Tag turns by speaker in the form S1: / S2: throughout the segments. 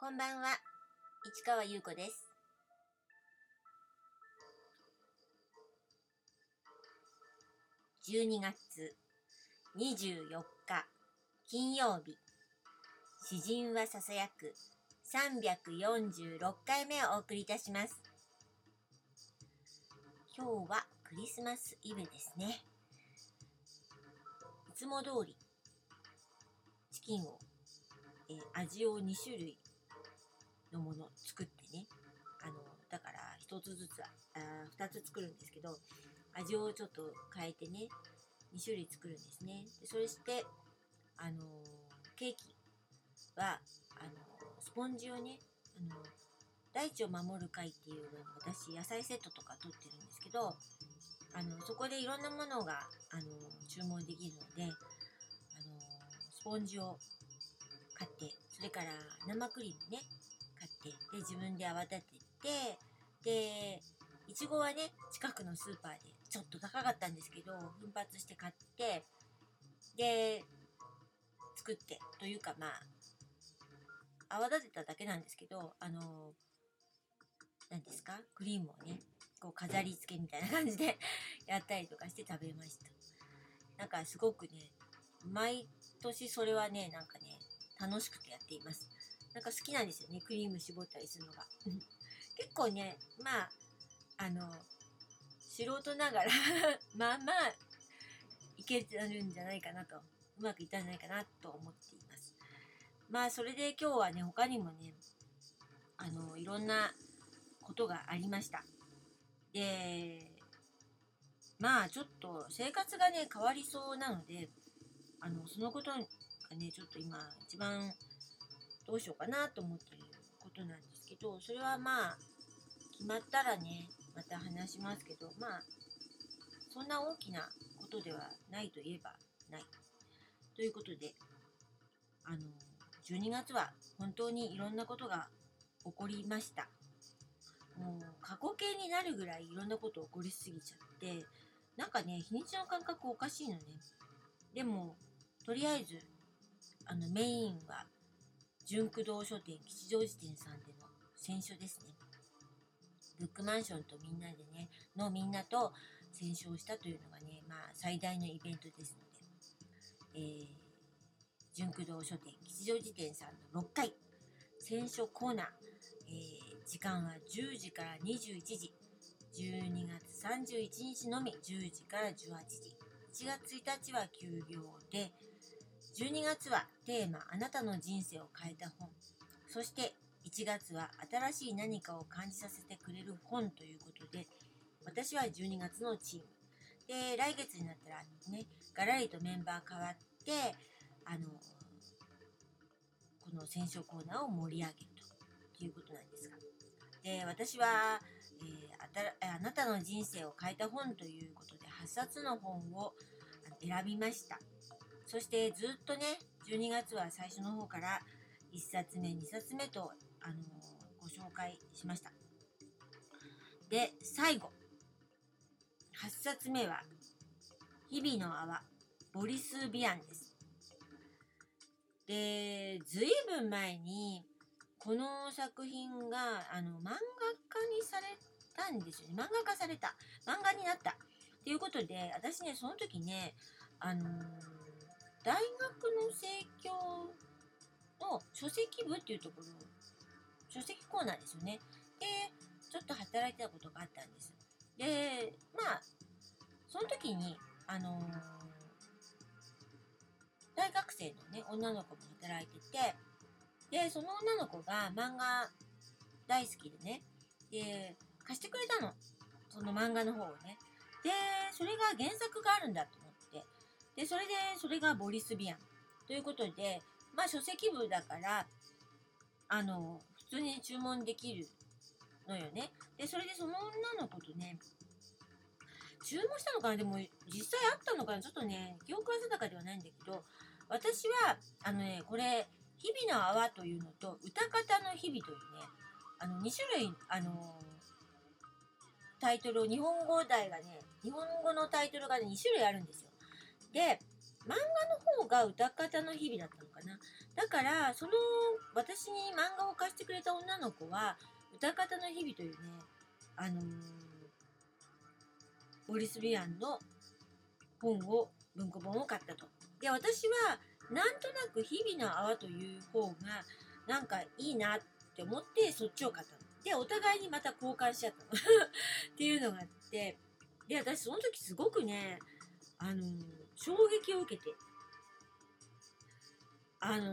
S1: こんばんは、市川優子です。12月24日金曜日、詩人はささやく346回目をお送りいたします。今日はクリスマスイブですね。いつも通りチキンを、えー味を2種類のもの作ってね。あのだから1つずつあ2つ作るんですけど味をちょっと変えてね2種類作るんですね。でそれしてあのケーキはあのスポンジをねあの大地を守る会っていうのを私野菜セットとか取ってるんですけどあのそこでいろんなものがあの注文できるのであのスポンジを買ってそれから生クリームね。ってで自分で泡立ててでいちごはね近くのスーパーでちょっと高かったんですけど奮発して買ってで作ってというかまあ泡立てただけなんですけどあの何ですか？クリームをねこう飾り付けみたいな感じで やったりとかして食べました。なんかすごくね毎年それはねなんかね楽しくてやっています。なんか好きなんですよね。クリーム絞ったりするのが。結構ねまああの素人ながら まあまあいけてるんじゃないかなと。うまくいったんじゃないかなと思っています。まあそれで今日はね他にもねあのいろんなことがありました。でまあちょっと生活がね変わりそうなのであのそのことがねちょっと今一番どうしようかなと思ってることなんですけどそれはまあ決まったらねまた話しますけどまあそんな大きなことではないといえばない。ということであの12月は本当にいろんなことが起こりました。もう過去形になるぐらいいろんなこと起こりすぎちゃってなんかね日にちの感覚おかしいのね。でもとりあえずあのメインは純駆動書店吉祥寺店さんでの選書ですね。ブックマンションとみんなでねのみんなと選書をしたというのがねまあ最大のイベントですので、えー、純駆動書店吉祥寺店さんの6階選書コーナー、えー時間は10時から21時。12月31日のみ10時から18時。1月1日は休業で12月はテーマあなたの人生を変えた本。そして1月は新しい何かを感じさせてくれる本ということで私は12月のチーム。で来月になったらねガラリとメンバー変わってあのこの選書コーナーを盛り上げるということなんですが。で私は、えーあたあなたの人生を変えた本ということで8冊の本を選びました。そしてずっとね12月は最初の方から1冊目2冊目と、あのーご紹介しました。で最後。8冊目は「日々の泡」ボリス・ビアンです。でずいぶん前にこの作品があの漫画家にされたんですよね。漫画化された。漫画になった。っていうことで私ねその時ねあのー大学の生協の書籍部っていうところ書籍コーナーですよね。でちょっと働いてたことがあったんです。でまあその時にあのー大学生のね女の子も働いててでその女の子が漫画大好きでねで貸してくれたの。その漫画の方をね。でそれが原作があるんだと思でそれでそれがボリス・ビアン。ということでまあ書籍部だからあの普通に注文できるのよね。でそれでその女の子とね注文したのかな？でも実際あったのかな？ちょっとね記憶は定かではないんだけど私はあのねこれ「日々の泡」というのと「歌方の日々」というねあの2種類あのタイトルを日本語題がね日本語のタイトルがね2種類あるんですよ。で漫画の方が歌方の日々だったのかなだからその私に漫画を貸してくれた女の子は歌方の日々というねあのー、ボリス・ビアンの本を文庫本を買ったと。で私はなんとなく「日々の泡」という方がなんかいいなって思ってそっちを買ったの。でお互いにまた交換しちゃったの っていうのがあってで私その時すごくねあのー、衝撃を受けてあのー、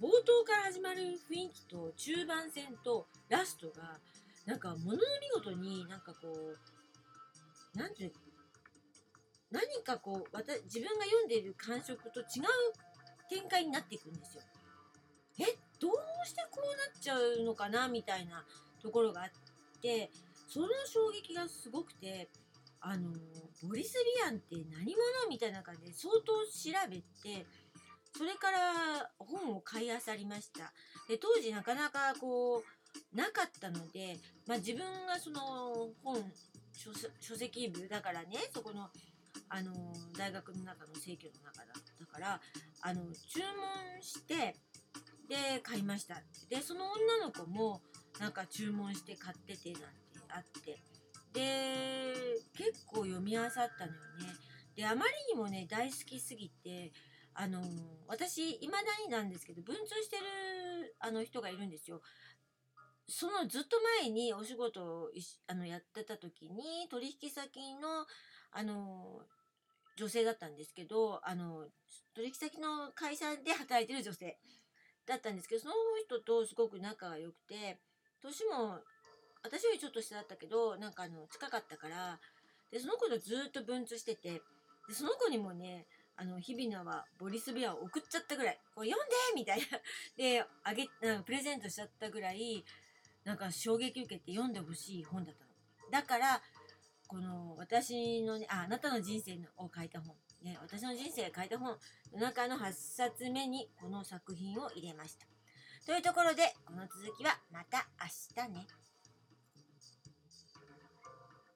S1: 冒頭から始まる雰囲気と中盤戦とラストがなんかものの見事になんかこうなんていうの何かこう私自分が読んでいる感触と違う展開になっていくんですよ。えどうしてこうなっちゃうのかなみたいなところがあってその衝撃がすごくてあのボリス・ビアンって何者みたいな感じで相当調べてそれから本を買いあさりました。で当時なかなかこうなかったので、まあ、自分がその本書籍部だからねそこのあの大学の中の生協の中だったからあの注文してで買いました。でその女の子もなんか注文して買っててなんてあって。で結構読み漁ったのよね。であまりにもね大好きすぎてあの私いまだになんですけど文通してるあの人がいるんですよ。そのずっと前にお仕事をあのやってた時に取引先のあの女性だったんですけどあの取引先の会社で働いてる女性だったんですけどその人とすごく仲が良くて年も私よりちょっと下だったけどなんかあの近かったからでその子とずっと文通しててでその子にもねあの日比野はボリス・ビアを送っちゃったぐらいこう読んでみたいな。であげなんかプレゼントしちゃったぐらいなんか衝撃受けて読んでほしい本だったの。だからこの私のああなたの人生を書いた本。ね私の人生が書いた本の中の8冊目にこの作品を入れました。というところでこの続きはまた明日ね。